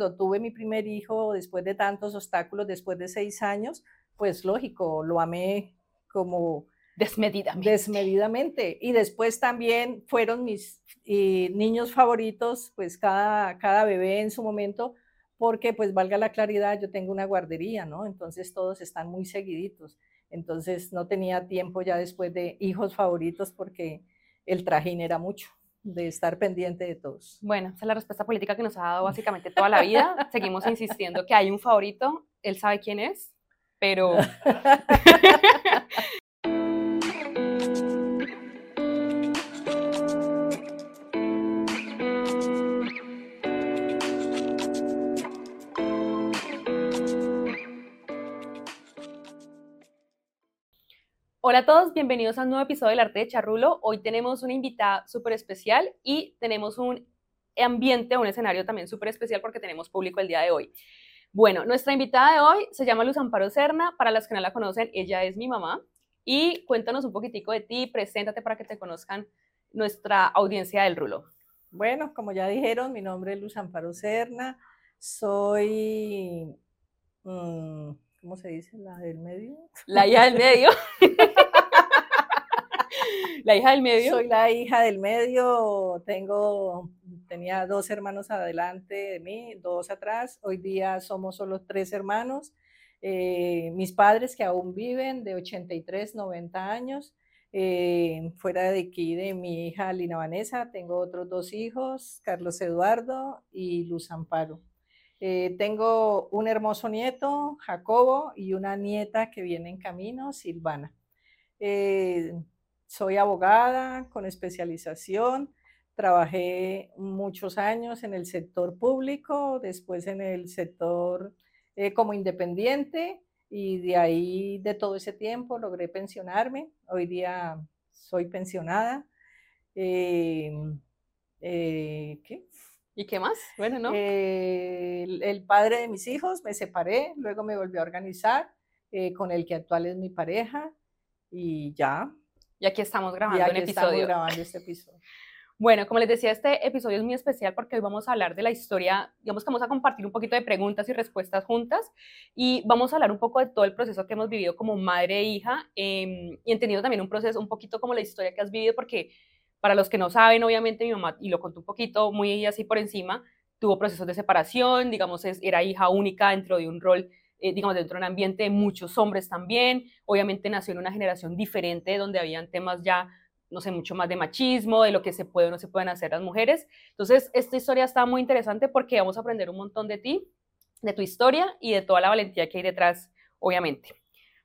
cuando tuve mi primer hijo, después de tantos obstáculos, después de seis años, pues lógico, lo amé como desmedidamente. Desmedidamente. Y después también fueron mis eh, niños favoritos, pues cada, cada bebé en su momento, porque pues valga la claridad, yo tengo una guardería, ¿no? Entonces todos están muy seguiditos. Entonces no tenía tiempo ya después de hijos favoritos porque el trajín era mucho de estar pendiente de todos. Bueno, esa es la respuesta política que nos ha dado básicamente toda la vida. Seguimos insistiendo que hay un favorito, él sabe quién es, pero Hola a todos, bienvenidos a un nuevo episodio del Arte de Charrulo. Hoy tenemos una invitada súper especial y tenemos un ambiente, un escenario también súper especial porque tenemos público el día de hoy. Bueno, nuestra invitada de hoy se llama Luz Amparo Serna. Para las que no la conocen, ella es mi mamá. Y cuéntanos un poquitico de ti, preséntate para que te conozcan nuestra audiencia del Rulo. Bueno, como ya dijeron, mi nombre es Luz Amparo Serna. Soy... Mm, ¿Cómo se dice? ¿La del medio? La hija del medio. la hija del medio. Soy la hija del medio. Tengo, tenía dos hermanos adelante de mí, dos atrás. Hoy día somos solo tres hermanos. Eh, mis padres que aún viven de 83, 90 años. Eh, fuera de aquí de mi hija Lina Vanessa, tengo otros dos hijos, Carlos Eduardo y Luz Amparo. Eh, tengo un hermoso nieto, Jacobo, y una nieta que viene en camino, Silvana. Soy abogada con especialización. Trabajé muchos años en el sector público, después en el sector eh, como independiente y de ahí, de todo ese tiempo, logré pensionarme. Hoy día soy pensionada. ¿Qué? ¿Y qué más? Bueno, ¿no? Eh, el, padre de mis hijos, me separé, luego me volví a organizar eh, con el que actual es mi pareja y ya. Y aquí estamos grabando un episodio. grabando este episodio. Bueno, como les decía, este episodio es muy especial porque hoy vamos a hablar de la historia, digamos que vamos a compartir un poquito de preguntas y respuestas juntas y vamos a hablar un poco de todo el proceso que hemos vivido como madre e hija em, y entendiendo también un proceso, un poquito como la historia que has vivido porque para los que no saben, obviamente mi mamá, y lo contó un poquito muy así por encima, tuvo procesos de separación, digamos, era hija única dentro de un rol, eh, digamos, dentro de un ambiente de muchos hombres también. Obviamente nació en una generación diferente donde habían temas ya, no sé, mucho más de machismo, de lo que se puede o no se pueden hacer las mujeres. Entonces, esta historia está muy interesante porque vamos a aprender un montón de ti, de tu historia y de toda la valentía que hay detrás, obviamente.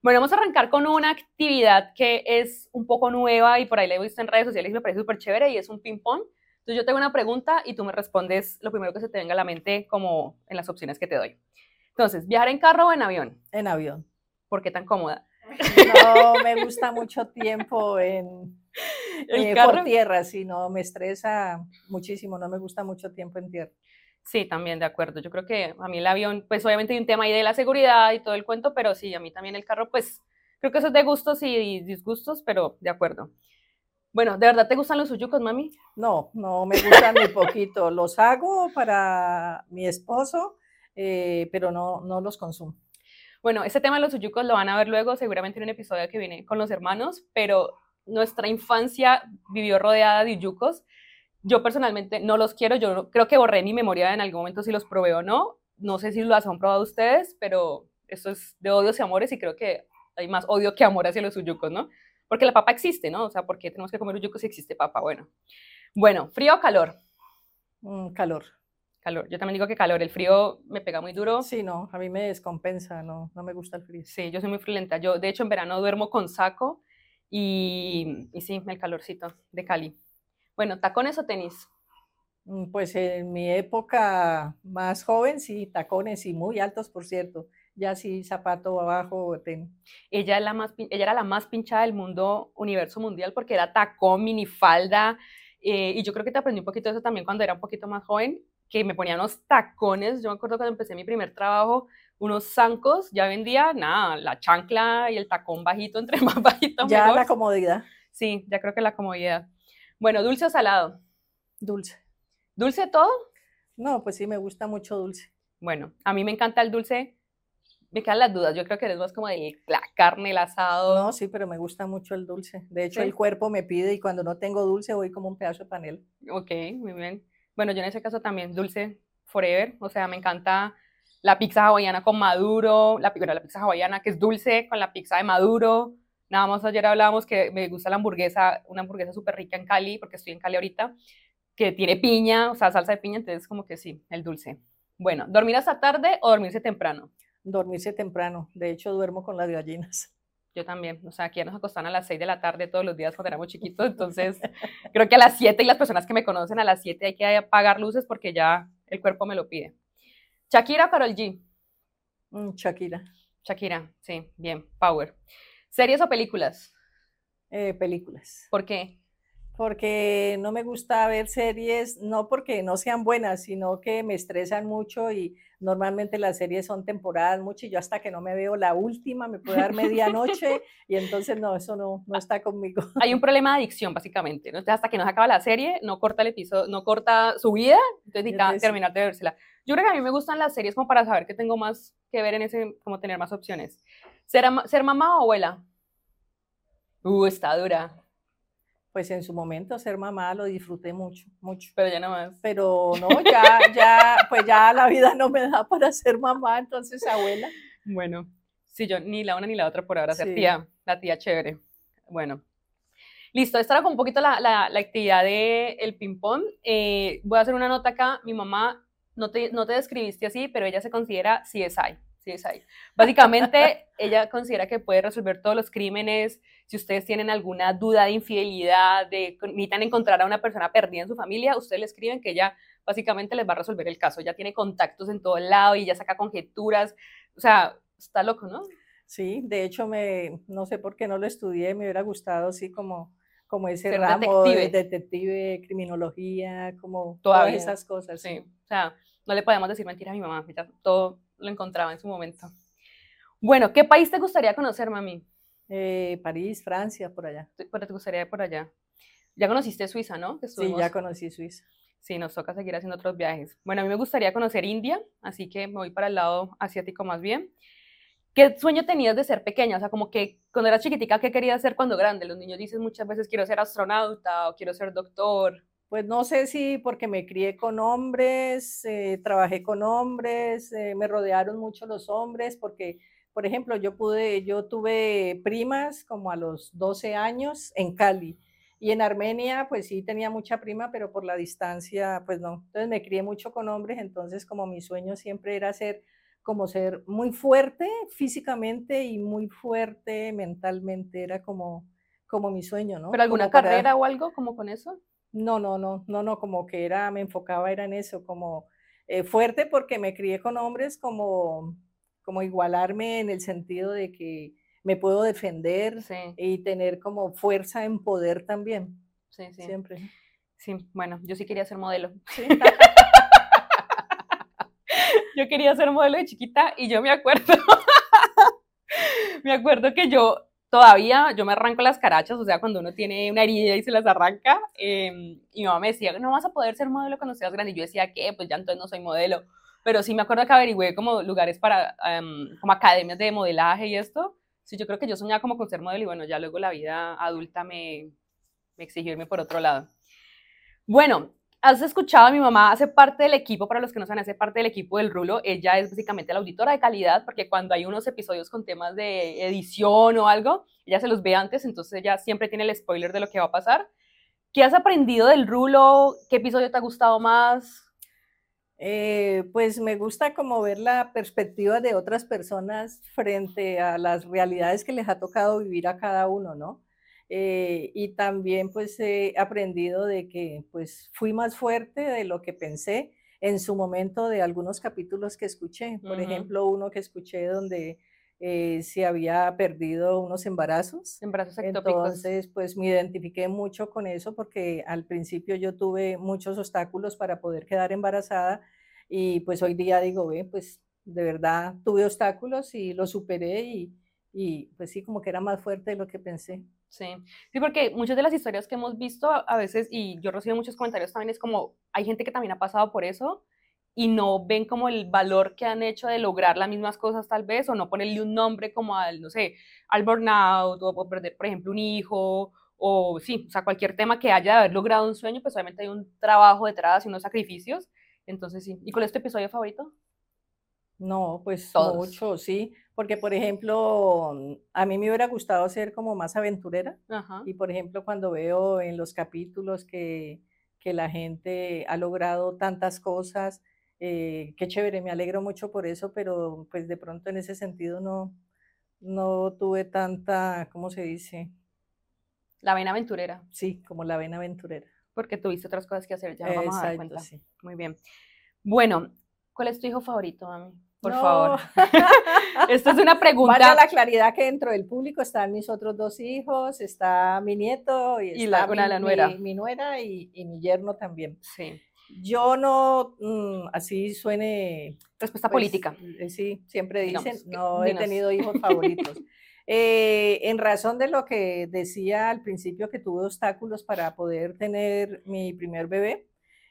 Bueno, vamos a arrancar con una actividad que es un poco nueva y por ahí la he visto en redes sociales y me parece súper chévere y es un ping-pong. Entonces yo tengo una pregunta y tú me respondes lo primero que se te venga a la mente como en las opciones que te doy. Entonces, ¿viajar en carro o en avión? En avión. ¿Por qué tan cómoda? No, me gusta mucho tiempo en, eh, por tierra, sí, no, me estresa muchísimo, no me gusta mucho tiempo en tierra. Sí, también de acuerdo. Yo creo que a mí el avión, pues obviamente hay un tema ahí de la seguridad y todo el cuento, pero sí, a mí también el carro, pues creo que eso es de gustos y disgustos, pero de acuerdo. Bueno, ¿de verdad te gustan los suyucos, mami? No, no me gustan ni poquito. Los hago para mi esposo, eh, pero no, no los consumo. Bueno, ese tema de los suyucos lo van a ver luego, seguramente en un episodio que viene con los hermanos, pero nuestra infancia vivió rodeada de yucos yo personalmente no los quiero, yo creo que borré mi memoria en algún momento si los probé o no. No sé si lo han probado ustedes, pero esto es de odios y amores y creo que hay más odio que amor hacia los uyucos, ¿no? Porque la papa existe, ¿no? O sea, ¿por qué tenemos que comer uyucos si existe papa? Bueno, bueno, ¿frío o calor? Mm, calor. Calor. Yo también digo que calor. El frío me pega muy duro. Sí, no, a mí me descompensa, no, no me gusta el frío. Sí, yo soy muy friolenta. Yo, de hecho, en verano duermo con saco y, y sí, el calorcito de Cali. Bueno, ¿tacones o tenis? Mm, pues en mi época más joven, sí, tacones y muy altos, por cierto. Ya sí, zapato abajo, tenis. Ella, la más, ella era la más pinchada del mundo, universo mundial, porque era tacón, minifalda. Eh, y yo creo que te aprendí un poquito de eso también cuando era un poquito más joven, que me ponía unos tacones. Yo me acuerdo cuando empecé mi primer trabajo, unos zancos, ya vendía, nada, la chancla y el tacón bajito, entre más bajito. Ya la comodidad. Sí, ya creo que la comodidad. Bueno, ¿dulce o salado? Dulce. ¿Dulce todo? No, pues sí, me gusta mucho dulce. Bueno, a mí me encanta el dulce. Me quedan las dudas. Yo creo que eres más como de la carne, el asado. No, sí, pero me gusta mucho el dulce. De hecho, el cuerpo me pide y cuando no tengo dulce voy como un pedazo de panel. Ok, muy bien. Bueno, yo en ese caso también dulce forever. O sea, me encanta la pizza hawaiana con maduro, la, la pizza hawaiana que es dulce con la pizza de maduro. Nada más ayer hablábamos que me gusta la hamburguesa, una hamburguesa súper rica en Cali, porque estoy en Cali ahorita, que tiene piña, o sea, salsa de piña, entonces como que sí, el dulce. Bueno, ¿dormir hasta tarde o dormirse temprano? Dormirse temprano. De hecho, duermo con las gallinas. Yo también, o sea, aquí ya nos acostan a las 6 de la tarde todos los días cuando éramos chiquitos, entonces creo que a las 7 y las personas que me conocen a las 7 hay que apagar luces porque ya el cuerpo me lo pide. Shakira o Karol G? Mm, Shakira. Shakira, sí, bien, power. ¿Series o películas? Eh, películas. ¿Por qué? Porque no me gusta ver series, no porque no sean buenas, sino que me estresan mucho y normalmente las series son temporadas mucho y yo hasta que no me veo la última me puedo dar medianoche y entonces no, eso no, no está conmigo. Hay un problema de adicción básicamente, ¿no? hasta que no se acaba la serie, no corta el episodio, no corta su vida, entonces necesita terminar de vérsela. Yo creo que a mí me gustan las series como para saber que tengo más que ver en ese, como tener más opciones. ¿Ser, ser mamá o abuela? Uh, está dura. Pues en su momento ser mamá lo disfruté mucho, mucho. Pero ya no más. Pero no, ya, ya, pues ya la vida no me da para ser mamá, entonces abuela. Bueno, sí, yo ni la una ni la otra por ahora, ser tía, la tía chévere. Bueno, Listo, esta era como un poquito la, la, la actividad del el ping-pong. Eh, voy a hacer una nota acá. Mi mamá no te, no te describiste así, pero ella se considera CSI. CSI. Básicamente, ella considera que puede resolver todos los crímenes. Si ustedes tienen alguna duda de infidelidad, de necesitan encontrar a una persona perdida en su familia, ustedes le escriben que ella básicamente les va a resolver el caso. Ya tiene contactos en todo el lado y ya saca conjeturas. O sea, está loco, ¿no? Sí, de hecho, me, no sé por qué no lo estudié, me hubiera gustado así como como ese ramo detective. de detective, criminología, como todas esas cosas. Sí. o sea, no le podemos decir mentira a mi mamá, todo lo encontraba en su momento. Bueno, ¿qué país te gustaría conocer, mami? Eh, París, Francia, por allá. ¿Pero te gustaría ir por allá? Ya conociste Suiza, ¿no? Sí, ya conocí Suiza. Sí, nos toca seguir haciendo otros viajes. Bueno, a mí me gustaría conocer India, así que me voy para el lado asiático más bien. ¿Qué sueño tenías de ser pequeña? O sea, como que cuando era chiquitica, ¿qué querías ser cuando grande? Los niños dicen muchas veces quiero ser astronauta o quiero ser doctor. Pues no sé si porque me crié con hombres, eh, trabajé con hombres, eh, me rodearon mucho los hombres, porque, por ejemplo, yo pude, yo tuve primas como a los 12 años en Cali. Y en Armenia, pues sí tenía mucha prima, pero por la distancia, pues no. Entonces me crié mucho con hombres, entonces como mi sueño siempre era ser como ser muy fuerte físicamente y muy fuerte mentalmente, era como, como mi sueño, ¿no? ¿Pero alguna carrera o algo como con eso? No, no, no, no, no, como que era, me enfocaba era en eso, como eh, fuerte porque me crié con hombres, como, como igualarme en el sentido de que me puedo defender y tener como fuerza en poder también. Sí, sí. Siempre. Sí, bueno, yo sí quería ser modelo. ¿Sí? yo quería ser modelo de chiquita y yo me acuerdo, me acuerdo que yo todavía, yo me arranco las carachas, o sea, cuando uno tiene una herida y se las arranca, em, y mi mamá me decía, no vas a poder ser modelo cuando seas grande, y yo decía, ¿qué? Pues ya entonces no soy modelo, pero sí me acuerdo que averigüé como lugares para, em, como academias de modelaje y esto, sí, yo creo que yo soñaba como con ser modelo, y bueno, ya luego la vida adulta me, me exigió irme por otro lado. Bueno, has escuchado mi mamá, hace parte del equipo, para los que no saben, hace parte del equipo del Rulo, ella es básicamente la auditora de calidad, porque cuando hay unos episodios con temas de edición o algo, ella se los ve antes, entonces ella siempre tiene el spoiler de lo que va a pasar. ¿Qué has aprendido del Rulo? ¿Qué episodio te ha gustado más? Eh, pues me gusta como ver la perspectiva de otras personas frente a las realidades que les ha tocado vivir a cada uno, ¿no? Eh, y también pues he aprendido de que pues fui más fuerte de lo que pensé en su momento de algunos capítulos que escuché. Por ejemplo, uno que escuché donde eh, se había perdido unos embarazos. Embarazos ectópicos. Entonces, pues me identifiqué mucho con eso porque al principio yo tuve muchos obstáculos para poder quedar embarazada y pues hoy día digo, ve, pues de verdad tuve obstáculos y lo superé y, y pues sí, como que era más fuerte de lo que pensé. Sí, sí, porque muchas de las historias que hemos visto a veces, y yo recibo muchos comentarios también, es como, hay gente que también ha pasado por eso y no ven como el valor que han hecho de lograr las mismas cosas tal vez, o no ponerle un nombre como al, no sé, al burnout, o perder, por ejemplo, un hijo, o sí, o sea, cualquier tema que haya de haber logrado un sueño, pues obviamente hay un trabajo detrás y unos sacrificios. Entonces, sí. ¿Y con este episodio favorito? No, pues mucho, sí, porque por ejemplo, a mí me hubiera gustado ser como más aventurera y por ejemplo cuando veo en los capítulos que, que la gente ha logrado tantas cosas, eh, qué chévere, me alegro mucho por eso, pero pues de pronto en ese sentido no, no tuve tanta, ¿cómo se dice? La vena aventurera. Sí, como la vena aventurera. Porque tuviste otras cosas que hacer, ya vamos a dar cuenta. Sí. Muy bien. Bueno, ¿cuál es tu hijo favorito, mami? Por favor. Esto es una pregunta. Vaya la claridad que dentro del público están mis otros dos hijos, está mi nieto y, está mi, la nuera. Mi, nuera y, mi yerno también. Sí. Yo no, mm, así suene... Respuesta pues, política. Eh, sí, siempre dicen, no he tenido hijos favoritos. Eh, en razón de lo que decía al principio que tuve obstáculos para poder tener mi primer bebé,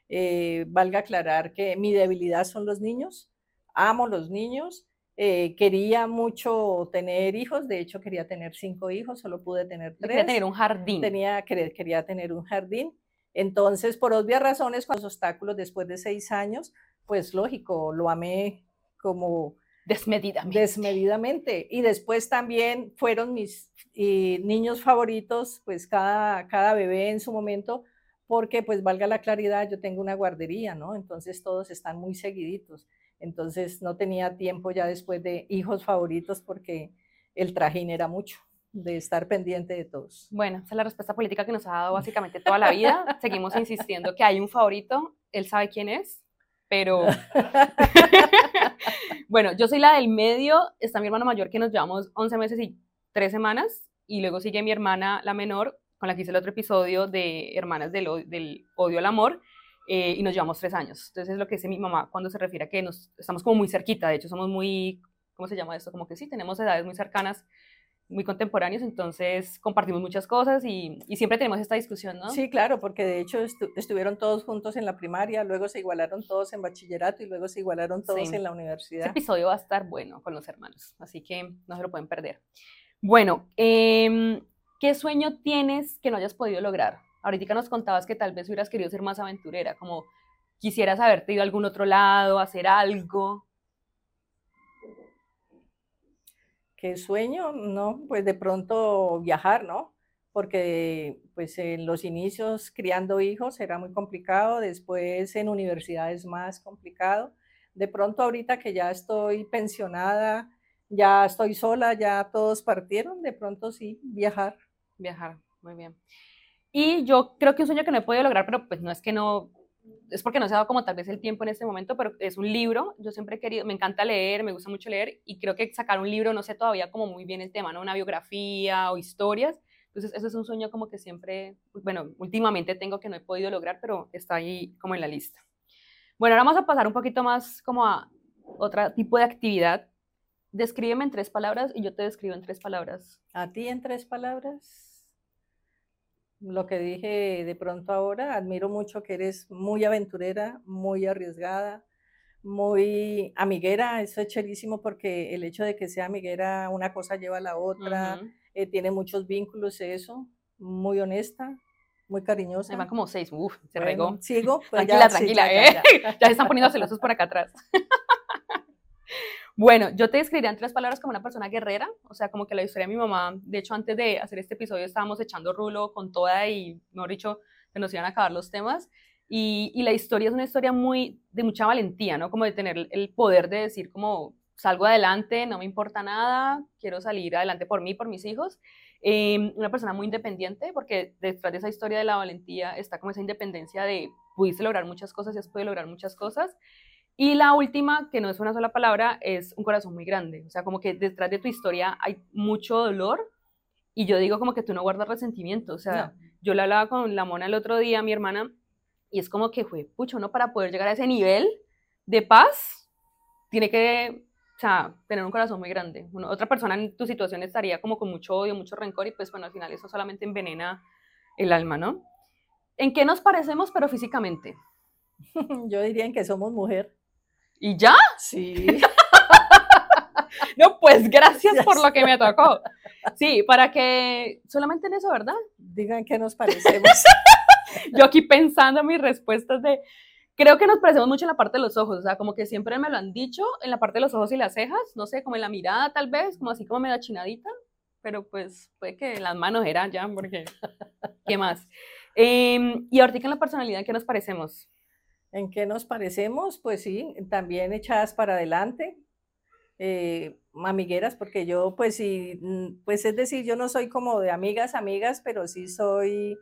eh, valga aclarar que mi debilidad son los niños, amo los niños, eh, quería mucho tener hijos, de hecho quería tener cinco hijos, solo pude tener tres. Quería tener un jardín. Tenía, quería tener un jardín. Entonces, por obvias razones, con los obstáculos después de seis años, pues lógico, lo amé como Desmedidamente. Desmedidamente. Y después también fueron mis niños favoritos, pues cada, cada bebé en su momento, porque pues valga la claridad, yo tengo una guardería, ¿no? Entonces todos están muy seguiditos. Entonces no tenía tiempo ya después de hijos favoritos porque el trajín era mucho de estar pendiente de todos. Bueno, esa es la respuesta política que nos ha dado básicamente toda la vida. Seguimos insistiendo que hay un favorito, él sabe quién es, pero bueno, yo soy la del medio, está mi hermana mayor que nos llevamos 11 meses y 3 semanas, y luego sigue mi hermana, la menor, con la que hice el otro episodio de Hermanas del, Odio al Amor, eh, y nos llevamos 3 años. Entonces es lo que dice mi mamá cuando se refiere a que nos, estamos como muy cerquita, de hecho somos muy, ¿cómo se llama esto? Como que sí, tenemos edades muy cercanas, muy contemporáneos, entonces compartimos muchas cosas y, siempre tenemos esta discusión, ¿no? Sí, claro, porque de hecho estuvieron todos juntos en la primaria, luego se igualaron todos en bachillerato y luego se igualaron todos en la universidad. Este episodio va a estar bueno con los hermanos, así que no se lo pueden perder. Bueno, em, ¿qué sueño tienes que no hayas podido lograr? Ahorita nos contabas que tal vez hubieras querido ser más aventurera, como quisieras haberte ido a algún otro lado, hacer algo. ¿Qué sueño? No, pues de pronto viajar, ¿no? Porque pues en los inicios criando hijos era muy complicado, después en universidades más complicado. De pronto ahorita que ya estoy pensionada, ya estoy sola, ya todos partieron, de pronto sí, viajar. Viajar, muy bien. Y yo creo que un sueño que no he podido lograr, pero pues no es que no, es porque no se ha dado como tal vez el tiempo en este momento, pero es un libro. Yo siempre he querido, me encanta leer, me gusta mucho leer y creo que sacar un libro, no sé todavía como muy bien el tema, ¿no? Una biografía o historias. Entonces, eso es un sueño como que siempre, bueno, últimamente tengo que no he podido lograr, pero está ahí como en la lista. Bueno, ahora vamos a pasar un poquito más como a otro tipo de actividad. Descríbeme en tres palabras y yo te describo en tres palabras. ¿A ti en tres palabras? Lo que dije de pronto ahora, admiro mucho que eres muy aventurera, muy arriesgada, muy amiguera, eso es chérísimo porque el hecho de que sea amiguera, una cosa lleva a la otra, eh, tiene muchos vínculos, eso, muy honesta, muy cariñosa. Se van como seis, uff, se regó. Sigo, pues tranquila, tranquila, ¿eh? ya se están poniendo celosos por acá atrás. Bueno, yo te describiría en tres palabras como una persona guerrera, o sea, como que la historia de mi mamá, de hecho, antes de hacer este episodio estábamos echando rulo con toda y, mejor dicho, que nos iban a acabar los temas. Y, la historia es una historia muy de mucha valentía, ¿no? Como de tener el poder de decir como salgo adelante, no me importa nada, quiero salir adelante por mí, por mis hijos. Eh, una persona muy independiente, porque detrás de esa historia de la valentía está como esa independencia de pudiste lograr muchas cosas y has podido lograr muchas cosas. Y la última, que no es una sola palabra, es un corazón muy grande. O sea, como que detrás de tu historia hay mucho dolor y yo digo como que tú no guardas resentimiento. O sea, yo le hablaba con la mona el otro día, mi hermana, y es como que fue, pucho, uno para poder llegar a ese nivel de paz, tiene que, o sea, tener un corazón muy grande. otra persona en tu situación estaría como con mucho odio, mucho rencor y pues bueno, al final eso solamente envenena el alma, ¿no? ¿En qué nos parecemos pero físicamente? Yo diría en que somos mujer. ¿Y ya? Sí. no, pues gracias por lo que me tocó. Sí, para que solamente en eso, ¿verdad? Digan que nos parecemos. Yo aquí pensando mis respuestas de, creo que nos parecemos mucho en la parte de los ojos, o sea, como que siempre me lo han dicho, en la parte de los ojos y las cejas, no sé, como en la mirada tal vez, como así como medio chinadita, pero pues puede que las manos eran ya, porque, ¿qué más? Em, y ahorita en la personalidad, ¿en qué nos parecemos? ¿En qué nos parecemos? Pues sí, también echadas para adelante, eh, amigueras, porque yo, pues sí, mm, pues es decir, yo no soy como de amigas, amigas, pero sí soy,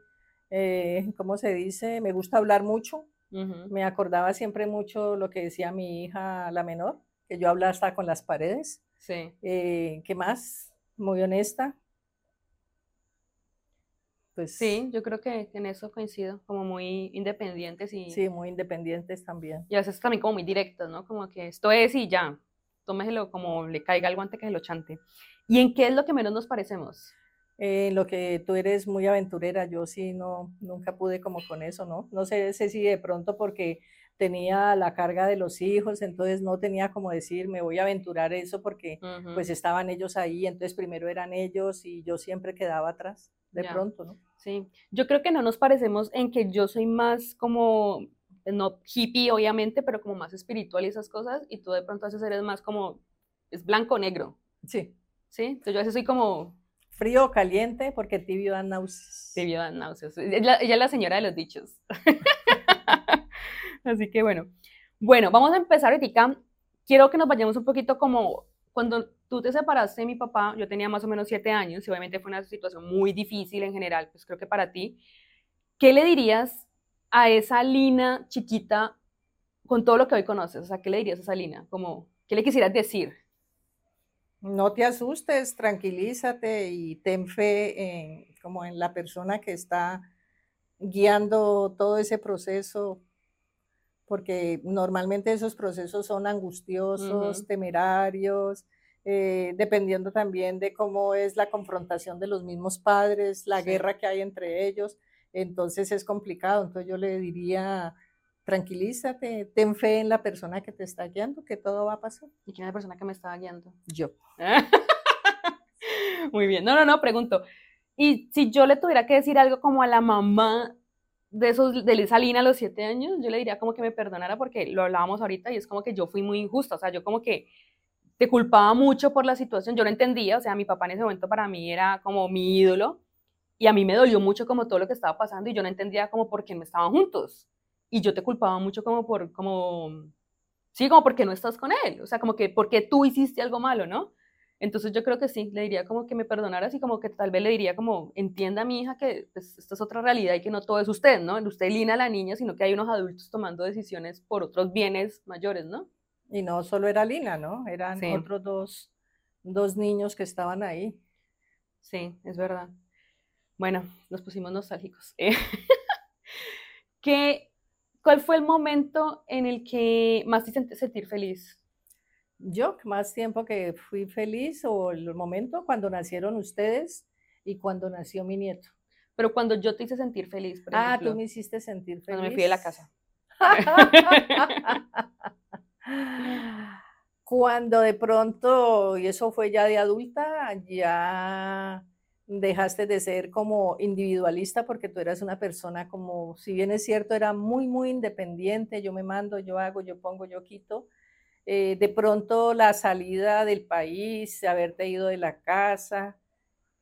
eh, ¿cómo se dice? Me gusta hablar mucho. Me acordaba siempre mucho lo que decía mi hija, la menor, que yo hablaba hasta con las paredes. Sí. Eh, ¿Qué más? Muy honesta. Pues, sí, yo creo que en eso coincido, como muy independientes y... Sí, muy independientes también. Y a veces también como muy directas, ¿no? Como que esto es y ya, tómeselo como le caiga algo antes que se lo chante. ¿Y en qué es lo que menos nos parecemos? En lo que tú eres muy aventurera, yo sí no, nunca pude como con eso, ¿no? No sé, sé si de pronto porque tenía la carga de los hijos, entonces no tenía como decir, me voy a aventurar eso porque pues estaban ellos ahí, entonces primero eran ellos y yo siempre quedaba atrás de pronto, ¿no? Sí, yo creo que no nos parecemos en que yo soy más como, no hippie obviamente, pero como más espiritual y esas cosas, y tú de pronto haces eres más como, es blanco-negro. Sí. Sí, entonces yo a veces soy como... Frío o caliente, porque tibio da náuseas. Tibio da náuseas. Ella, ella es la señora de los dichos. Así que bueno. Bueno, vamos a empezar ahorita. Quiero que nos vayamos un poquito como cuando tú te separaste de mi papá, yo tenía más o menos siete años y obviamente fue una situación muy difícil en general, pues creo que para ti. ¿Qué le dirías a esa Lina chiquita con todo lo que hoy conoces? O sea, ¿qué le dirías a esa Lina? Como, ¿Qué le quisieras decir? No te asustes, tranquilízate y ten fe en, como en la persona que está guiando todo ese proceso, porque normalmente esos procesos son angustiosos, temerarios, eh, dependiendo también de cómo es la confrontación de los mismos padres, la guerra que hay entre ellos, entonces es complicado. Entonces yo le diría, tranquilízate, ten fe en la persona que te está guiando, que todo va a pasar. ¿Y quién es la persona que me estaba guiando? Yo. Muy bien, no, no, no, pregunto. Y si yo le tuviera que decir algo como a la mamá de esos de Lisa Lina a los siete años, yo le diría como que me perdonara porque lo hablábamos ahorita y es como que yo fui muy injusta, o sea, yo como que te culpaba mucho por la situación, yo no entendía, o sea, mi papá en ese momento para mí era como mi ídolo y a mí me dolió mucho como todo lo que estaba pasando y yo no entendía como por qué no estaban juntos y yo te culpaba mucho como por, como, sí, como porque no estás con él, o sea, como que porque tú hiciste algo malo, ¿no? Entonces yo creo que sí, le diría como que me perdonara y como que tal vez le diría como, entienda a mi hija que pues, esta es otra realidad y que no todo es usted, ¿no? Usted lina a la niña, sino que hay unos adultos tomando decisiones por otros bienes mayores, ¿no? Y no solo era Lina, ¿no? Eran otros dos, dos niños que estaban ahí. Sí, es verdad. Bueno, nos pusimos nostálgicos. ¿Qué, ¿Cuál fue el momento en el que más te sentir feliz? Yo, más tiempo que fui feliz, o el momento cuando nacieron ustedes y cuando nació mi nieto. Pero cuando yo te hice sentir feliz, por Ah, tú me hiciste sentir feliz. Cuando me fui de la casa. Cuando de pronto, y eso fue ya de adulta, ya dejaste de ser como individualista porque tú eras una persona como, si bien es cierto, era muy, muy independiente, yo me mando, yo hago, yo pongo, yo quito. Eh, de pronto la salida del país, haberte ido de la casa,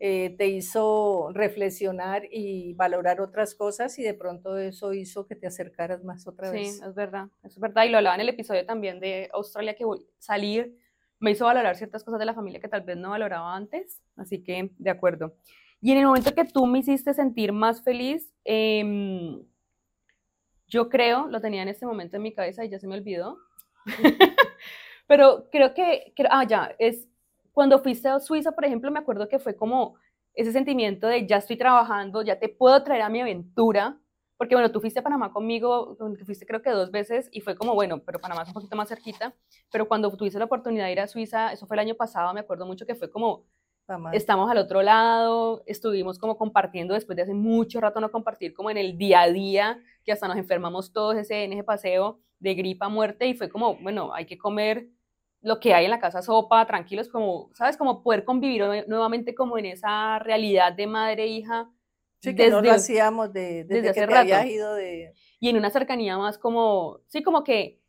eh, te hizo reflexionar y valorar otras cosas y de pronto eso hizo que te acercaras más otra vez. Sí, es verdad, es verdad. Y lo hablaba en el episodio también de Australia, que salir me hizo valorar ciertas cosas de la familia que tal vez no valoraba antes. Así que, de acuerdo. Y en el momento que tú me hiciste sentir más feliz, em, yo creo, lo tenía en este momento en mi cabeza y ya se me olvidó. Pero creo que, ah, ya, es cuando fuiste a Suiza, por ejemplo, me acuerdo que fue como ese sentimiento de ya estoy trabajando, ya te puedo traer a mi aventura, porque bueno, tú fuiste a Panamá conmigo, fuiste creo que dos veces y fue como, bueno, pero Panamá es un poquito más cerquita, pero cuando tuviste la oportunidad de ir a Suiza, eso fue el año pasado, me acuerdo mucho que fue como, estamos al otro lado, estuvimos como compartiendo después de hace mucho rato no compartir como en el día a día, que hasta nos enfermamos todos ese, en ese paseo de gripa, muerte, y fue como, bueno, hay que comer lo que hay en la casa, sopa, tranquilos, como, ¿sabes? Como poder convivir nuevamente como en esa realidad de madre e hija. Sí, que no lo hacíamos de, desde, hace que rato. ido de... Y en una cercanía más como, sí, como que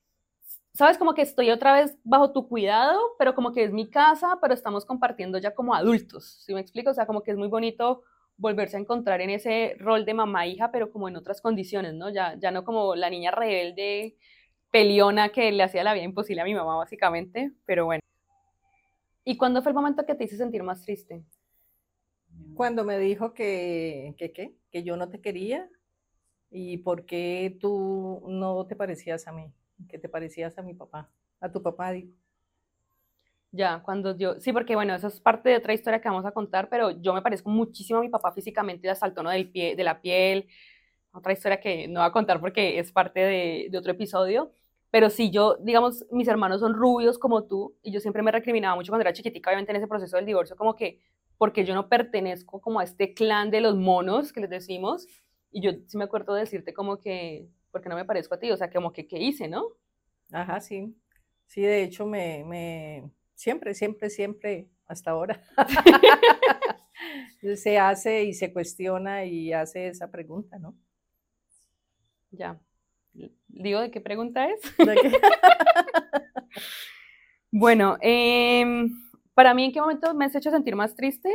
sabes, como que estoy otra vez bajo tu cuidado, pero como que es mi casa, pero estamos compartiendo ya como adultos, ¿sí me explico? O sea, como que es muy bonito volverse a encontrar en ese rol de mamá-hija, pero como en otras condiciones, ¿no? Ya, ya no como la niña rebelde, peliona que le hacía la vida imposible a mi mamá, básicamente, pero bueno. ¿Y cuándo fue el momento que te hice sentir más triste? Cuando me dijo que, que, ¿qué? que yo no te quería y por qué tú no te parecías a mí que te parecías a mi papá, a tu papá, digo. Ya, cuando yo, sí, porque bueno, eso es parte de otra historia que vamos a contar, pero yo me parezco muchísimo a mi papá físicamente, hasta el tono del pie, de la piel, otra historia que no voy a contar porque es parte de, de otro episodio, pero sí, yo, digamos, mis hermanos son rubios como tú, y yo siempre me recriminaba mucho cuando era chiquitica, obviamente en ese proceso del divorcio, como que, porque yo no pertenezco como a este clan de los monos que les decimos, y yo sí me acuerdo de decirte como que, porque no me parezco a ti, o sea, como que, ¿qué hice, no? Ajá, sí. Sí, de hecho, me, me siempre, siempre, siempre, hasta ahora, se hace y se cuestiona y hace esa pregunta, ¿no? Ya. ¿Digo de qué pregunta es? bueno, em, para mí, ¿en qué momento me has hecho sentir más triste?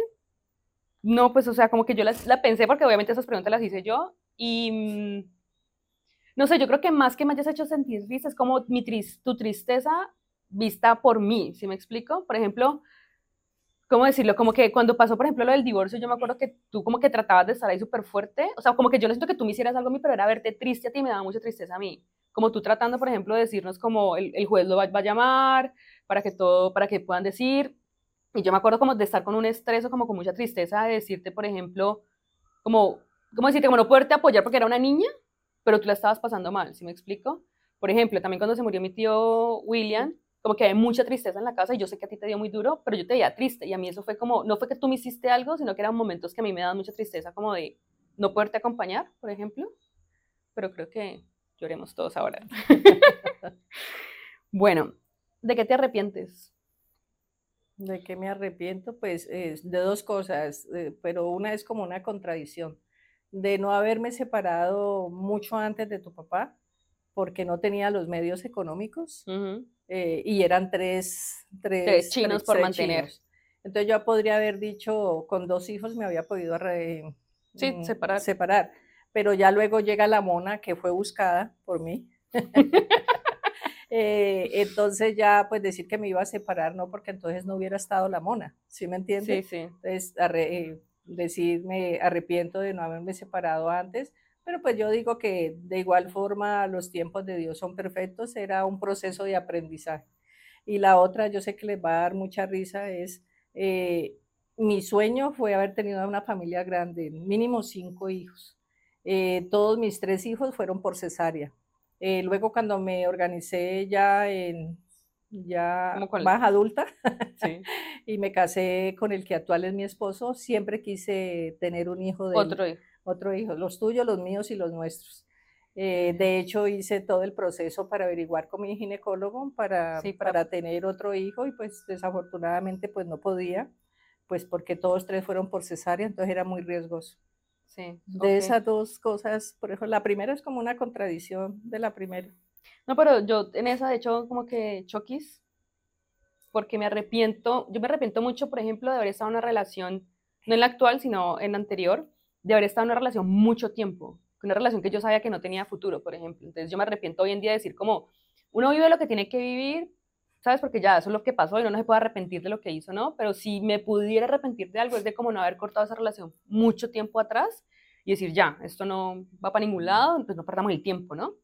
No, pues, o sea, como que yo la, la pensé porque obviamente esas preguntas las hice yo y mm, no sé, yo creo que más que me hayas hecho sentir triste es como mi tu tristeza vista por mí, ¿sí me explico? Por ejemplo, ¿cómo decirlo? Como que cuando pasó, por ejemplo, lo del divorcio, yo me acuerdo que tú como que tratabas de estar ahí súper fuerte, o sea, como que yo no siento que tú me hicieras algo a mí, pero era verte triste a ti, me daba mucha tristeza a mí. Como tú tratando, por ejemplo, de decirnos como el, el juez lo va, va, a llamar para que todo, para que puedan decir. Y yo me acuerdo como de estar con un estrés o como con mucha tristeza de decirte, por ejemplo, como, ¿cómo decirte? Como no poderte apoyar porque era una niña, pero tú la estabas pasando mal, ¿sí me explico? Por ejemplo, también cuando se murió mi tío William, como que hay mucha tristeza en la casa y yo sé que a ti te dio muy duro, pero yo te veía triste y a mí eso fue como, no fue que tú me hiciste algo, sino que eran momentos que a mí me daban mucha tristeza, como de no poderte acompañar, por ejemplo, pero creo que lloremos todos ahora. bueno, ¿de qué te arrepientes? ¿De qué me arrepiento? Pues de dos cosas, eh, pero una es como una contradicción de no haberme separado mucho antes de tu papá, porque no tenía los medios económicos eh, y eran tres, tres, chinos por mantener. Entonces yo podría haber dicho, con dos hijos me había podido mm, separar. separar, pero ya luego llega la mona que fue buscada por mí. Eh, entonces ya pues decir que me iba a separar, no, porque entonces no hubiera estado la mona, ¿sí me entiendes? Sí, sí. Entonces, eh, decir me arrepiento de no haberme separado antes, pero pues yo digo que de igual forma los tiempos de Dios son perfectos, era un proceso de aprendizaje. Y la otra, yo sé que les va a dar mucha risa, es eh, mi sueño fue haber tenido una familia grande, mínimo cinco hijos. Eh, todos mis tres hijos fueron por cesárea. Eh, luego cuando me organicé ya en ya más adulta y me casé con el que actual es mi esposo, siempre quise tener un hijo de otro hijo. Otro hijo, los tuyos, los míos y los nuestros. Eh, de hecho, hice todo el proceso para averiguar con mi ginecólogo para, para tener otro hijo y pues desafortunadamente pues no podía, pues porque todos tres fueron por cesárea, entonces era muy riesgoso. Sí, de esas dos cosas, por ejemplo, la primera es como una contradicción de la primera. No, pero yo en esa, de hecho, como que choquis, porque me arrepiento, yo me arrepiento mucho, por ejemplo, de haber estado en una relación, no en la actual, sino en la anterior, de haber estado en una relación mucho tiempo, una relación que yo sabía que no tenía futuro, por ejemplo. Entonces yo me arrepiento hoy en día de decir como, uno vive lo que tiene que vivir, ¿sabes? Porque ya eso es lo que pasó y no, no se puede arrepentir de lo que hizo, ¿no? Pero si me pudiera arrepentir de algo es de como no haber cortado esa relación mucho tiempo atrás y decir, ya, esto no va para ningún lado, pues no perdamos el tiempo, ¿no?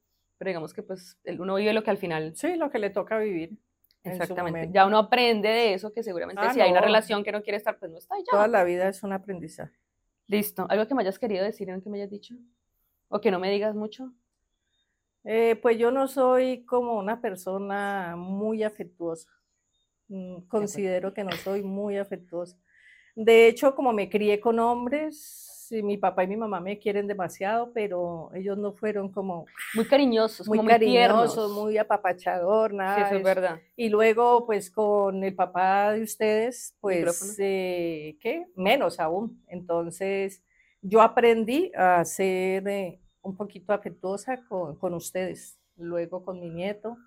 pero digamos que pues uno vive lo que al final... Sí, lo que le toca vivir. Exactamente. Ya uno aprende de eso, que seguramente ah, si hay una relación que no quiere estar, pues no está ya. Toda la vida es un aprendizaje. Listo. ¿Algo que me hayas querido decir en que me hayas dicho? ¿O que no me digas mucho? Eh, pues yo no soy como una persona muy afectuosa. Mm, considero que no soy muy afectuosa. De hecho, como me crié con hombres, mi papá y mi mamá me quieren demasiado, pero ellos no fueron como... Muy cariñosos, muy, muy cariñosos, muy apapachador, nada. Sí, eso es verdad. Y luego, pues con el papá de ustedes, pues, eh, ¿qué? Menos aún. Entonces, yo aprendí a ser eh, un poquito afectuosa con, con, ustedes, luego con mi nieto.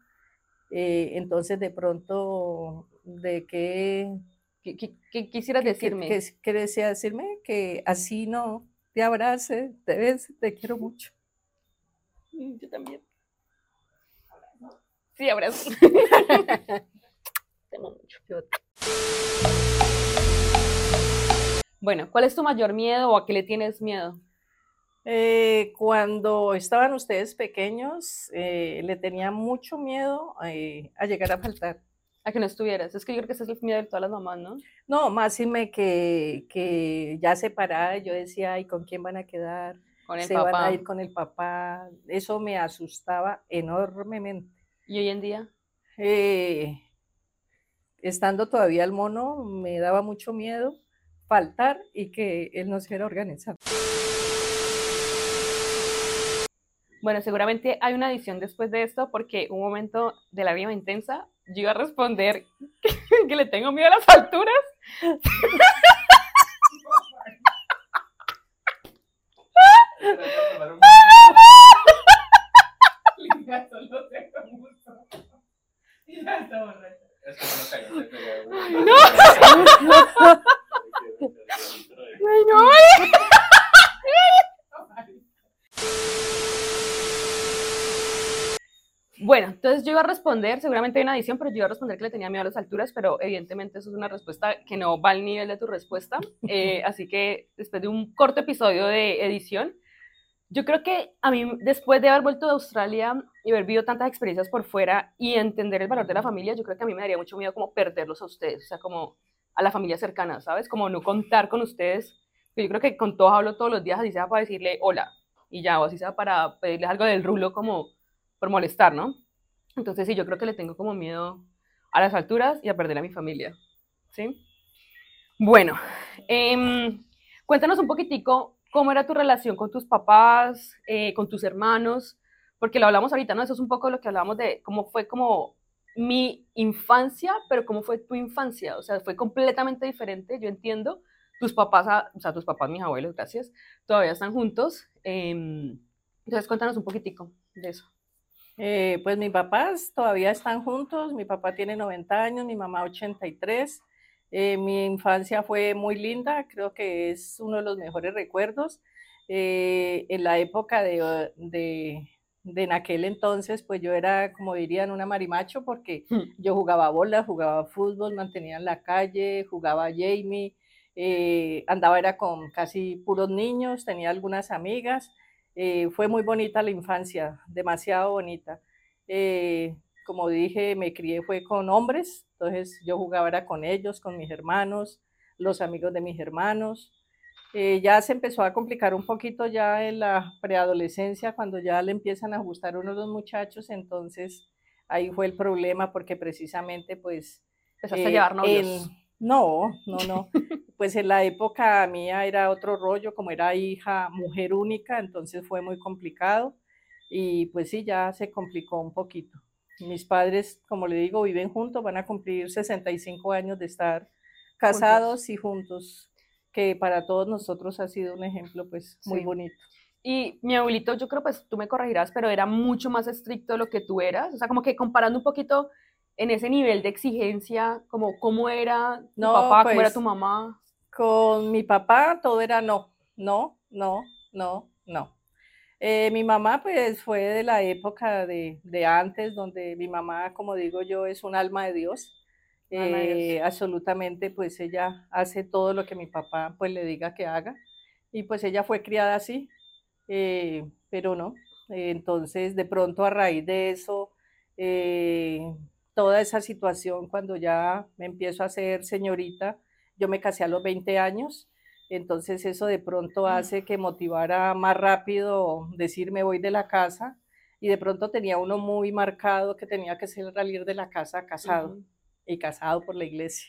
Eh, entonces, de pronto, ¿de qué ¿Qué, quisieras decirme? ¿Qué, qué, desea decirme? Que así no te abrace, te ves, te quiero mucho. Mm, yo también. Sí, abrazo. te amo mucho. Bueno, ¿cuál es tu mayor miedo o a qué le tienes miedo? Eh, cuando estaban ustedes pequeños, eh, le tenía mucho miedo eh, a llegar a faltar a que no estuvieras. Es que yo creo que ese es el miedo de todas las mamás, ¿no? No, más me que, que ya separada, yo decía, ay, ¿con quién van a quedar? Con el Se papá. van a ir con el papá. Eso me asustaba enormemente. ¿Y hoy en día? Eh, estando todavía el mono, me daba mucho miedo faltar y que él no se hubiera organizado. Bueno, seguramente hay una edición después de esto porque un momento de la vida intensa yo iba a responder que, le tengo miedo a las alturas. no. Bueno, entonces yo iba a responder, seguramente hay una edición, pero yo iba a responder que le tenía miedo a las alturas, pero evidentemente eso es una respuesta que no va al nivel de tu respuesta. Eh, así que después de un corto episodio de edición, yo creo que a mí, después de haber vuelto de Australia y haber vivido tantas experiencias por fuera y entender el valor de la familia, yo creo que a mí me daría mucho miedo como perderlos a ustedes, o sea, como a la familia cercana, ¿sabes? Como no contar con ustedes. Yo creo que con todos hablo todos los días, así sea para decirle hola y ya, o así sea para pedirles algo del rulo como por molestar, ¿no? Entonces sí, yo creo que le tengo como miedo a las alturas y a perder a mi familia, ¿sí? Bueno, eh, cuéntanos un poquitico cómo era tu relación con tus papás, eh, con tus hermanos, porque lo hablamos ahorita, ¿no? Eso es un poco lo que hablábamos de cómo fue como mi infancia, pero cómo fue tu infancia, o sea, fue completamente diferente, yo entiendo. Tus papás, ah, o sea, tus papás, mis abuelos, gracias, todavía están juntos. Eh, entonces, cuéntanos un poquitico de eso. Eh, pues mis papás todavía están juntos, mi papá tiene 90 años, mi mamá 83. Eh, mi infancia fue muy linda, creo que es uno de los mejores recuerdos. Eh, en la época de, de, de, en aquel entonces, pues yo era, como dirían, una marimacho porque hmm. yo jugaba bola, jugaba fútbol, mantenía en la calle, jugaba Jamie, andaba era con casi puros niños, tenía algunas amigas. Eh, fue muy bonita la infancia, demasiado bonita. Eh, como dije, me crié fue con hombres, entonces yo jugaba era con ellos, con mis hermanos, los amigos de mis hermanos. Eh, ya se empezó a complicar un poquito ya en la preadolescencia, cuando ya le empiezan a gustar uno los muchachos, entonces ahí fue el problema porque precisamente pues... Empezaste a llevar novios. No, no, no. Pues en la época mía era otro rollo, como era hija, mujer única, entonces fue muy complicado y pues sí, ya se complicó un poquito. Mis padres, como le digo, viven juntos, van a cumplir 65 años de estar casados y juntos, que para todos nosotros ha sido un ejemplo pues muy bonito. Y mi abuelito, yo creo, pues tú me corregirás, pero era mucho más estricto de lo que tú eras. O sea, como que comparando un poquito en ese nivel de exigencia, como cómo era tu papá, cómo era tu pues, mamá? Con mi papá todo era no, no, no, no, no. Eh, mi mamá pues fue de la época de, de, antes, donde mi mamá, como digo yo, es un alma de Dios. Eh, absolutamente, pues ella hace todo lo que mi papá pues le diga que haga. Y pues ella fue criada así, eh, pero no. entonces, de pronto a raíz de eso, toda esa situación cuando ya me empiezo a ser señorita. Yo me casé a los 20 años, entonces eso de pronto mm. hace que motivara más rápido decir me voy de la casa y de pronto tenía uno muy marcado que tenía que salir de la casa casado y casado por la iglesia.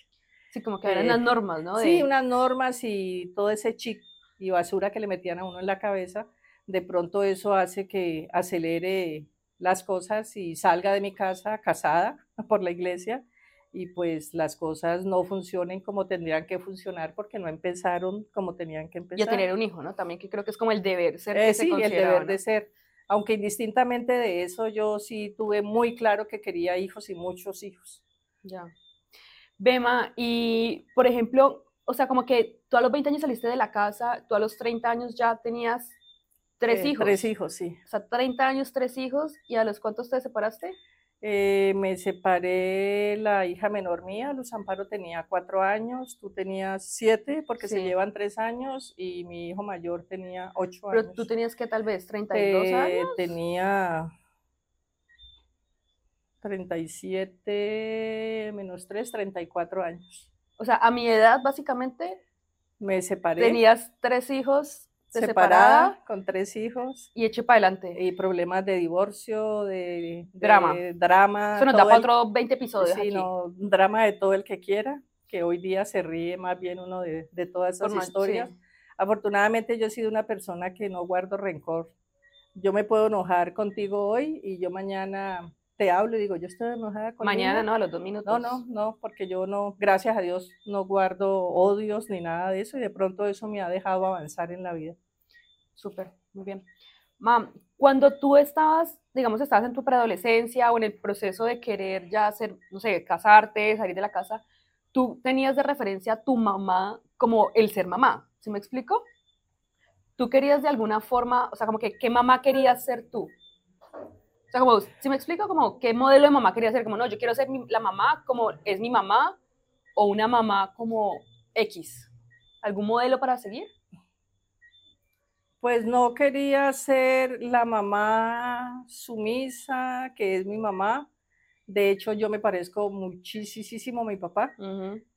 Sí, como que eran unas normas, ¿no? Sí, unas normas y todo ese chip y basura que le metían a uno en la cabeza, de pronto eso hace que acelere las cosas y salga de mi casa casada por la iglesia y pues las cosas no funcionen como tendrían que funcionar porque no empezaron como tenían que empezar. Y a tener un hijo, ¿no? También que creo que es como el deber ser. Eh, sí, el deber de ser. Aunque indistintamente de eso, yo sí tuve muy claro que quería hijos y muchos hijos. Ya. Bema, y por ejemplo, o sea, como que tú a los 20 años saliste de la casa, tú a los 30 años ya tenías tres eh, hijos. Tres hijos, sí. O sea, 30 años, tres hijos, ¿y a los cuántos te separaste? Eh, me separé la hija menor mía, Luz Amparo tenía cuatro años, tú tenías siete porque se llevan tres años y mi hijo mayor tenía ocho años. Pero tú tenías que tal vez 32 eh, años. Tenía 37 menos 3, 34 años. O sea, a mi edad básicamente. Me separé. Tenías tres hijos separada, con tres hijos. Y hecho para adelante. Y problemas de divorcio, de, drama. drama. Eso nos da para otros 20 episodios. Sí, No, drama de todo el que quiera, que hoy día se ríe más bien uno de, de todas esas historias. Afortunadamente yo he sido una persona que no guardo rencor. Yo me puedo enojar contigo hoy y yo mañana te hablo y digo, yo estoy enojada con Mañana, no, a los dos minutos. No, no, no, porque yo no, gracias a Dios, no guardo odios ni nada de eso y de pronto eso me ha dejado avanzar en la vida. Súper, muy bien. Mam, cuando tú estabas, digamos, estabas en tu preadolescencia o en el proceso de querer ya hacer, no sé, casarte, salir de la casa, tú tenías de referencia a tu mamá como el ser mamá, ¿sí me explico? Tú querías de alguna forma, o sea, como que, ¿qué mamá querías ser tú? O sea, como, si me explico, como, ¿qué modelo de mamá quería ser? Como, no, yo quiero ser la mamá como es mi mamá o una mamá como X. ¿Algún modelo para seguir? Pues no quería ser la mamá sumisa, que es mi mamá. De hecho, yo me parezco muchísimo a mi papá.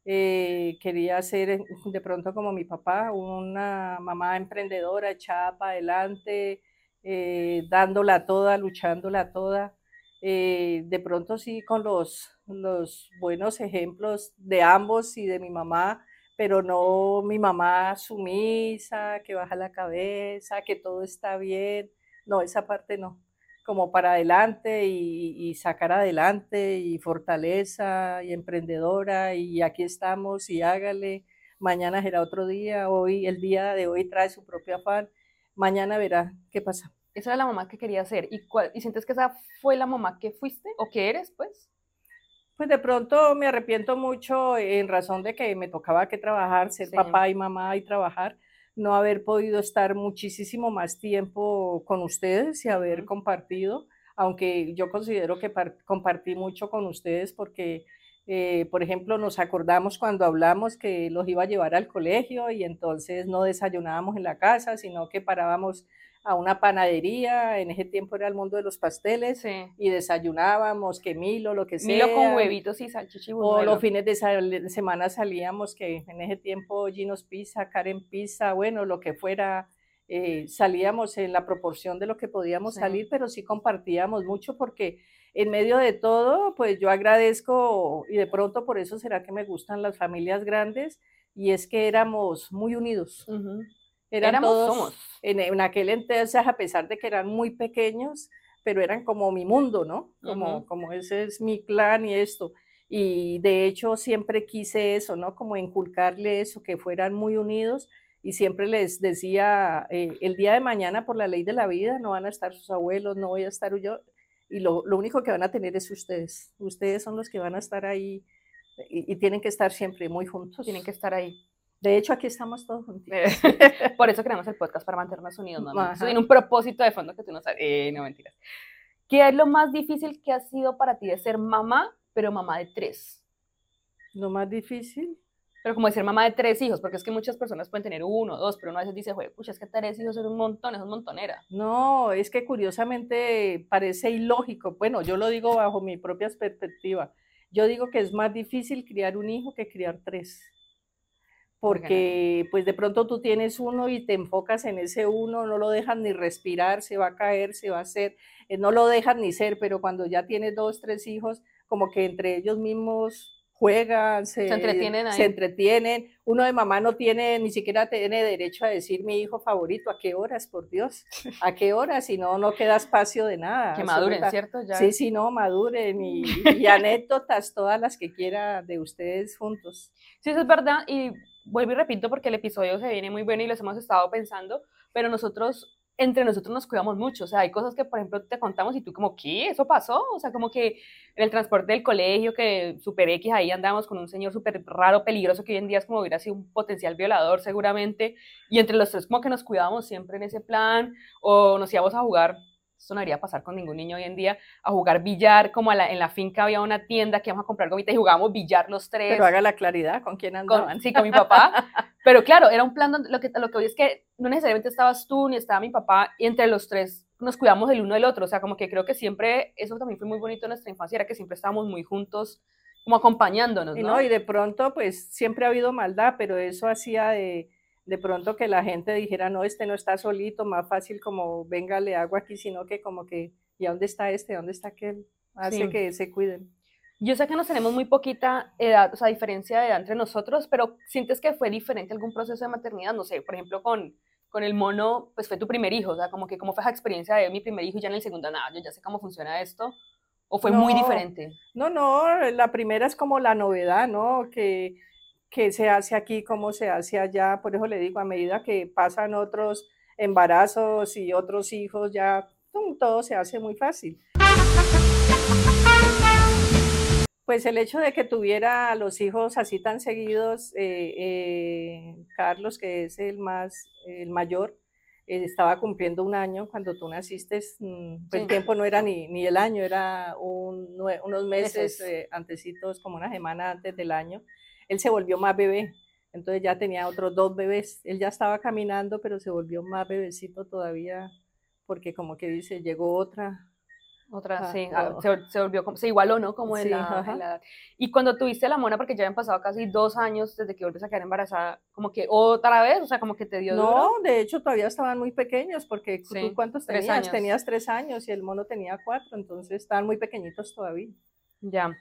Eh, quería ser de pronto como mi papá, una mamá emprendedora, echada para adelante, eh, dándola toda, luchándola toda. Eh, de pronto sí con los, los buenos ejemplos de ambos y de mi mamá, pero no mi mamá sumisa, que baja la cabeza, que todo está bien. No, esa parte no. Como para adelante y, sacar adelante y fortaleza y emprendedora y aquí estamos y hágale. Mañana será otro día, hoy, el día de hoy trae su propio afán. Mañana verá qué pasa. Esa era la mamá que quería ser. ¿Y, ¿Y sientes que esa fue la mamá que fuiste o que eres, pues? Pues de pronto me arrepiento mucho en razón de que me tocaba que trabajar, ser papá y mamá y trabajar, no haber podido estar muchísimo más tiempo con ustedes y haber compartido, aunque yo considero que compartí mucho con ustedes porque, eh, por ejemplo, nos acordamos cuando hablamos que los iba a llevar al colegio y entonces no desayunábamos en la casa, sino que parábamos a una panadería, en ese tiempo era el mundo de los pasteles, y desayunábamos que Milo, lo que sea. Milo con huevitos y salchicha O los fines de, semana salíamos, que en ese tiempo Ginos Pizza, Karen Pizza, bueno, lo que fuera, eh, salíamos en la proporción de lo que podíamos salir, pero sí compartíamos mucho porque en medio de todo, pues yo agradezco y de pronto por eso será que me gustan las familias grandes y es que éramos muy unidos. Eran Éramos, todos, somos. En, aquel entonces, a pesar de que eran muy pequeños, pero eran como mi mundo, ¿no? Como, como ese es mi clan y esto. Y de hecho siempre quise eso, ¿no? Como inculcarle eso, que fueran muy unidos. Y siempre les decía, eh, el día de mañana, por la ley de la vida, no van a estar sus abuelos, no voy a estar yo. Y lo, lo único que van a tener es ustedes. Ustedes son los que van a estar ahí y, y tienen que estar siempre muy juntos. Tienen que estar ahí. De hecho, aquí estamos todos juntos. Por eso creamos el podcast, para mantenernos unidos, ¿no? Tiene un propósito de fondo que tú no sabes. Eh, no, mentiras. ¿Qué es lo más difícil que ha sido para ti de ser mamá, pero mamá de tres? Lo más difícil. Pero como de ser mamá de tres hijos, porque es que muchas personas pueden tener uno, dos, pero uno a veces dice, pucha, es que tres hijos es un montón, es un montonera. No, es que curiosamente parece ilógico. Bueno, yo lo digo bajo mi propia perspectiva. Yo digo que es más difícil criar un hijo que criar tres porque pues de pronto tú tienes uno y te enfocas en ese uno, no lo dejas ni respirar, se va a caer, se va a hacer, eh, no lo dejas ni ser, pero cuando ya tienes dos, tres hijos, como que entre ellos mismos juegan, se, entretienen ahí. se entretienen. Uno de mamá no tiene, ni siquiera tiene derecho a decir mi hijo favorito, ¿a qué horas, por Dios? ¿A qué horas? Si no, no queda espacio de nada. Que maduren, absoluta- ¿cierto? Ya. Sí, sí, no, maduren y, y anécdotas todas las que quiera de ustedes juntos. Sí, eso es verdad. Y vuelvo y repito porque el episodio se viene muy bueno y los hemos estado pensando, pero nosotros, entre nosotros nos cuidamos mucho. O sea, hay cosas que, por ejemplo, te contamos y tú como, ¿qué? ¿Eso pasó? O sea, como que en el transporte del colegio, que super X, ahí andamos con un señor súper raro, peligroso, que hoy en día es como hubiera sido un potencial violador seguramente. Y entre los tres como que nos cuidábamos siempre en ese plan, o nos íbamos a jugar. Esto no debería pasar con ningún niño hoy en día, a jugar billar, como a la- en la finca había una tienda que íbamos a comprar gomitas y jugábamos billar los tres. Pero haga la claridad con quién con- andaban. sí, con mi papá. Pero claro, era un plan donde lo que, lo que hoy es que no necesariamente estabas tú ni estaba mi papá, y entre los tres nos cuidamos el uno del otro. O sea, como que creo que siempre, eso también fue muy bonito en nuestra infancia, era que siempre estábamos muy juntos, como acompañándonos, Y ¿no? no, y de pronto, pues siempre ha habido maldad, pero eso hacía de, de pronto que la gente dijera, no, este no está solito, más fácil como, venga, le hago aquí, sino que como que, ¿y a dónde está este? ¿Dónde está aquel? Hace Sí. que se cuiden. Yo sé que nos tenemos muy poquita edad, o sea, diferencia de edad entre nosotros, pero ¿sientes que fue diferente algún proceso de maternidad? No sé, por ejemplo, con, con el mono, pues fue tu primer hijo, o sea, como que cómo fue esa experiencia de mi primer hijo y ya en el segundo, nada, yo ya sé cómo funciona esto, o fue muy diferente. No, no, la primera es como la novedad, ¿no? Que, que se hace aquí, cómo se hace allá. Por eso le digo, a medida que pasan otros embarazos y otros hijos, ya todo se hace muy fácil. Pues el hecho de que tuviera a los hijos así tan seguidos, eh, eh, Carlos, que es el más, el mayor, eh, estaba cumpliendo un año cuando tú naciste, mm, pues el tiempo no era ni, ni el año, era un unos meses antecitos, como una semana antes del año. Él se volvió más bebé, entonces ya tenía otros dos bebés. Él ya estaba caminando, pero se volvió más bebecito todavía, porque como que dice, llegó otra. Otra, Ah, sí, se, vol- se volvió, se igualó, ¿no? Como en, Sí, la, en ajá. la edad. Y cuando tuviste la mona, porque ya habían pasado casi dos años desde que volviste a quedar embarazada, como que otra vez, o sea, como que te dio duro. No, de hecho todavía estaban muy pequeños, porque Sí, tú cuántos tres tenías? años. Tenías tres años y el mono tenía cuatro, entonces estaban muy pequeñitos todavía. Ya.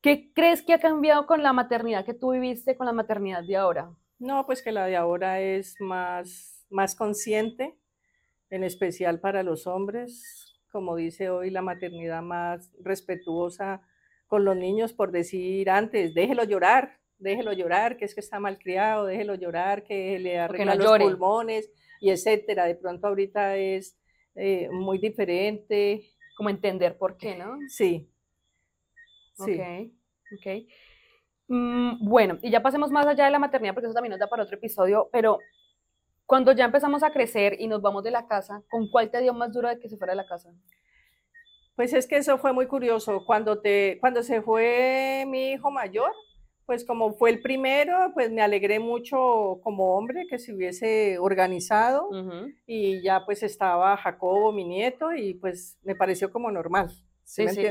¿Qué crees que ha cambiado con la maternidad que tú viviste con la maternidad de ahora? No, pues que la de ahora es más, más consciente, en especial para los hombres, como dice hoy, la maternidad más respetuosa con los niños, por decir antes, déjelo llorar, déjelo llorar, que es que está malcriado, déjelo llorar, que le arregla no los pulmones, y etcétera. De pronto ahorita es eh, muy diferente, Como entender por qué, ¿no? sí. Sí. Ok, ok. Mm, bueno, y ya pasemos más allá de la maternidad, porque eso también nos da para otro episodio, pero cuando ya empezamos a crecer y nos vamos de la casa, ¿con cuál te dio más duro de que se fuera de la casa? Pues es que eso fue muy curioso. Cuando, te, cuando se fue mi hijo mayor, pues como fue el primero, pues me alegré mucho como hombre que se hubiese organizado y ya pues estaba Jacobo, mi nieto, y pues me pareció como normal. ¿sí Sí.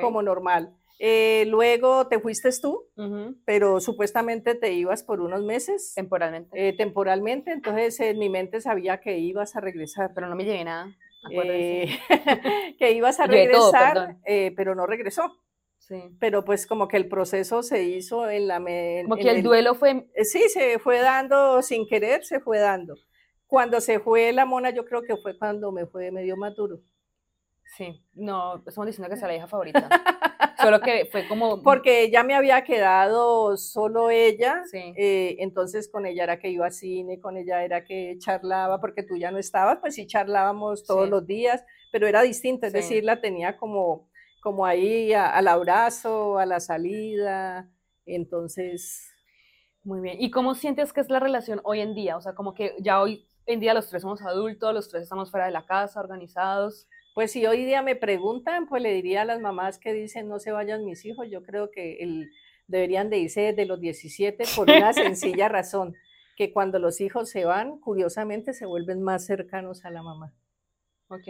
Como normal. Eh, luego te fuiste tú, pero supuestamente te ibas por unos meses Temporalmente. eh, temporalmente, entonces en mi mente sabía que ibas a regresar. pero no me llevé nada. eh, que ibas a todo, regresar, pero no regresó. Sí. Pero pues como que el proceso se hizo en la... me- Como en que el duelo fue, Sí, se fue dando sin querer, se fue dando. Cuando se fue la mona, yo creo que fue cuando me fue medio más duro. sí, no, estamos diciendo que sea la hija favorita. Solo que fue como, Porque ya me había quedado solo ella, Sí. eh, entonces con ella era que iba a cine, con ella era que charlaba, porque tú ya no estabas, pues sí charlábamos todos Sí. los días, pero era distinto, es Sí. decir, la tenía como, como ahí a- al abrazo, a la salida, entonces... Muy bien. ¿Y cómo sientes que es la relación hoy en día? O sea, como que ya hoy en día los tres somos adultos, los tres estamos fuera de la casa, organizados. Pues si hoy día me preguntan, pues le diría a las mamás que dicen no se vayan mis hijos, yo creo que el, deberían de irse desde los 17 por una sencilla razón, que cuando los hijos se van, curiosamente se vuelven más cercanos a la mamá. Ok.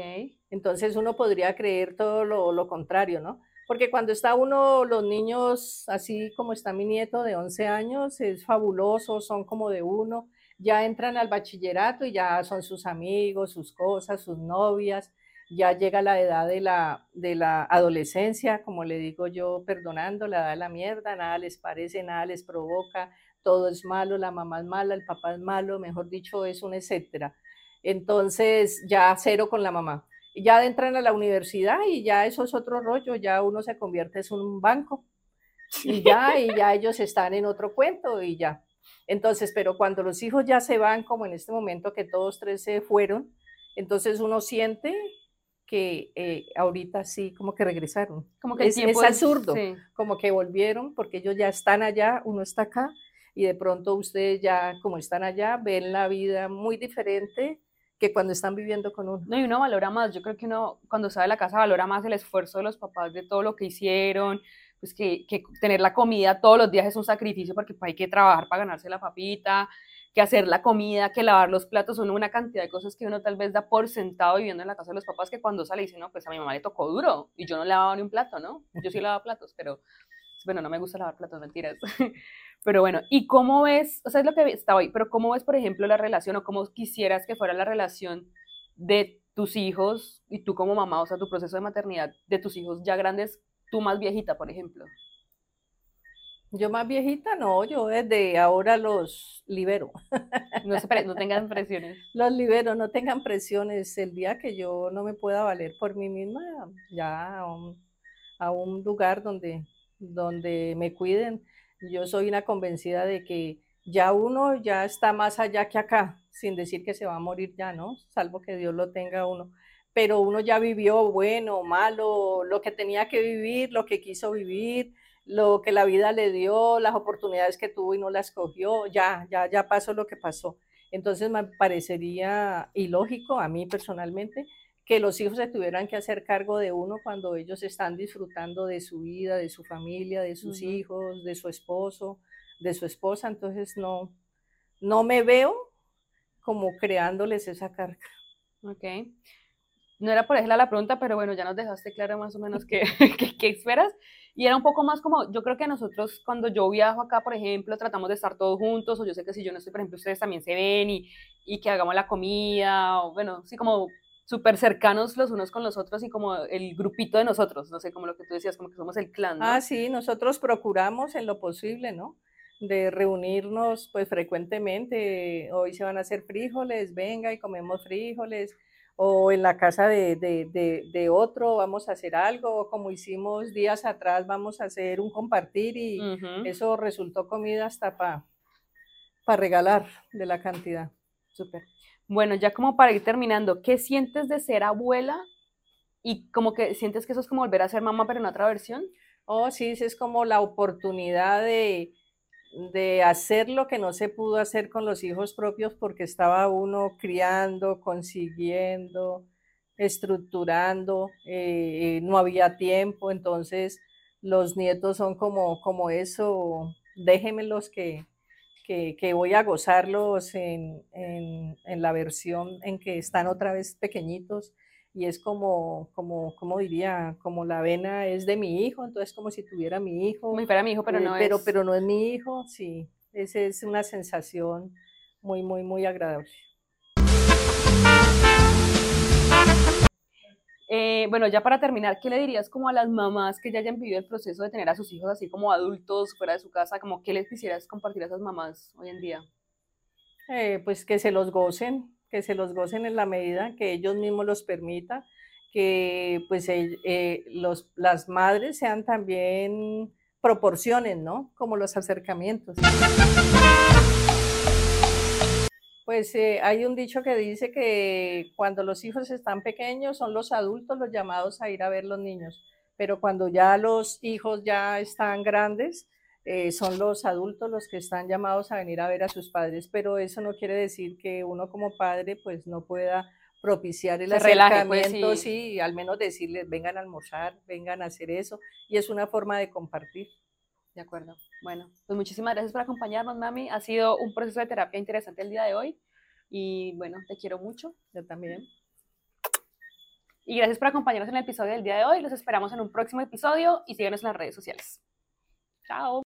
Entonces uno podría creer todo lo, lo contrario, ¿no? Porque cuando está uno, los niños, así como está mi nieto de 11 años, es fabuloso, son como de uno, ya entran al bachillerato y ya son sus amigos, sus cosas, sus novias, ya llega la edad de la, de la adolescencia, como le digo yo, perdonando, la edad de la mierda, nada les parece, nada les provoca, todo es malo, la mamá es mala, el papá es malo, mejor dicho, es un etcétera. Entonces, ya cero con la mamá. Ya entran a la universidad y ya eso es otro rollo, ya uno se convierte en un banco y ya, y ya ellos están en otro cuento y ya. Entonces, pero cuando los hijos ya se van, como en este momento que todos tres se fueron, entonces uno siente que eh, ahorita sí, como que regresaron. Como que es, es absurdo, como que volvieron porque ellos ya están allá, uno está acá y de pronto ustedes ya, como están allá, ven la vida muy diferente que cuando están viviendo con uno. No, y uno valora más, yo creo que uno cuando sale de la casa valora más el esfuerzo de los papás de todo lo que hicieron, pues que, que tener la comida todos los días es un sacrificio porque pues, hay que trabajar para ganarse la papita, que hacer la comida, que lavar los platos, son una cantidad de cosas que uno tal vez da por sentado viviendo en la casa de los papás que cuando sale dice, no, pues a mi mamá le tocó duro y yo no lavaba ni un plato, ¿no? Yo sí lavaba platos, pero bueno, no me gusta lavar platos, mentiras. Pero bueno, ¿y cómo ves, o sea, es lo que estaba ahí, pero cómo ves, por ejemplo, la relación o cómo quisieras que fuera la relación de tus hijos y tú como mamá, o sea, tu proceso de maternidad de tus hijos ya grandes, tú más viejita, por ejemplo? Yo más viejita, no, yo desde ahora los libero. No, no tengan presiones. Los libero, no tengan presiones. El día que yo no me pueda valer por mí misma, ya a un, a un lugar donde, donde me cuiden yo soy una convencida de que ya uno ya está más allá que acá, sin decir que se va a morir ya, ¿no? Salvo que Dios lo tenga uno. Pero uno ya vivió bueno, malo, lo que tenía que vivir, lo que quiso vivir, lo que la vida le dio, las oportunidades que tuvo y no las cogió, ya, ya, ya pasó lo que pasó. Entonces me parecería ilógico a mí personalmente que los hijos se tuvieran que hacer cargo de uno cuando ellos están disfrutando de su vida, de su familia, de sus hijos, de su esposo, de su esposa. Entonces no, no me veo como creándoles esa carga. Ok. No era por ejemplo la pregunta, pero bueno, ya nos dejaste claro más o menos qué, qué, esperas. Y era un poco más como, yo creo que nosotros cuando yo viajo acá, por ejemplo, tratamos de estar todos juntos, o yo sé que si yo no estoy, por ejemplo, ustedes también se ven y, y que hagamos la comida, o bueno, sí, como súper cercanos los unos con los otros y como el grupito de nosotros, no sé, como lo que tú decías, como que somos el clan. Ah, sí, nosotros procuramos en lo posible, ¿no? De reunirnos pues frecuentemente, hoy se van a hacer frijoles, venga y comemos frijoles, o en la casa de, de, de, otro vamos a hacer algo, o como hicimos días atrás vamos a hacer un compartir y eso resultó comida hasta para pa regalar de la cantidad. Súper. Bueno, ya como para ir terminando, ¿qué sientes de ser abuela? Y como que sientes que eso es como volver a ser mamá, pero en otra versión. Oh, sí, es como la oportunidad de, de hacer lo que no se pudo hacer con los hijos propios porque estaba uno criando, consiguiendo, estructurando, eh, no había tiempo, entonces los nietos son como, como eso, déjenmelos que, que, voy a gozarlos en, la versión en que están otra vez pequeñitos y es como, como, como diría, como la vena es de mi hijo, entonces como si tuviera mi hijo. Si fuera mi hijo, pero eh, no pero, es. Pero no es mi hijo, sí. Esa es una sensación muy, muy, muy agradable. Eh, bueno, ya para terminar, ¿qué le dirías como a las mamás que ya hayan vivido el proceso de tener a sus hijos así como adultos fuera de su casa? Como, ¿Qué les quisieras compartir a esas mamás hoy en día? Eh, pues que se los gocen, que se los gocen en la medida que ellos mismos los permitan, que pues eh, los, las madres sean también proporciones, ¿no? Como los acercamientos. Pues eh, hay un dicho que dice que cuando los hijos están pequeños son los adultos los llamados a ir a ver los niños, pero cuando ya los hijos ya están grandes, eh, son los adultos los que están llamados a venir a ver a sus padres, pero eso no quiere decir que uno como padre pues no pueda propiciar el pues, acercamiento, sí. al menos decirles vengan a almorzar, vengan a hacer eso, y es una forma de compartir. De acuerdo. Bueno, pues muchísimas gracias por acompañarnos, mami. Ha sido un proceso de terapia interesante el día de hoy. Y bueno, te quiero mucho. Yo también. Y gracias por acompañarnos en el episodio del día de hoy. Los esperamos en un próximo episodio y síganos en las redes sociales. Chao.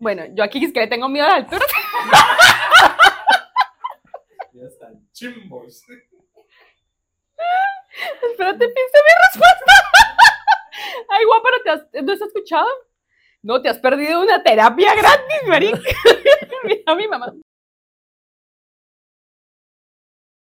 Bueno, yo aquí es que le tengo miedo a la altura. ya están chimbos. Espérate, piensa mi respuesta. Ay, guapa, ¿no, te has, ¿no has escuchado? No, te has perdido una terapia gratis, marica. Mira a mi mamá.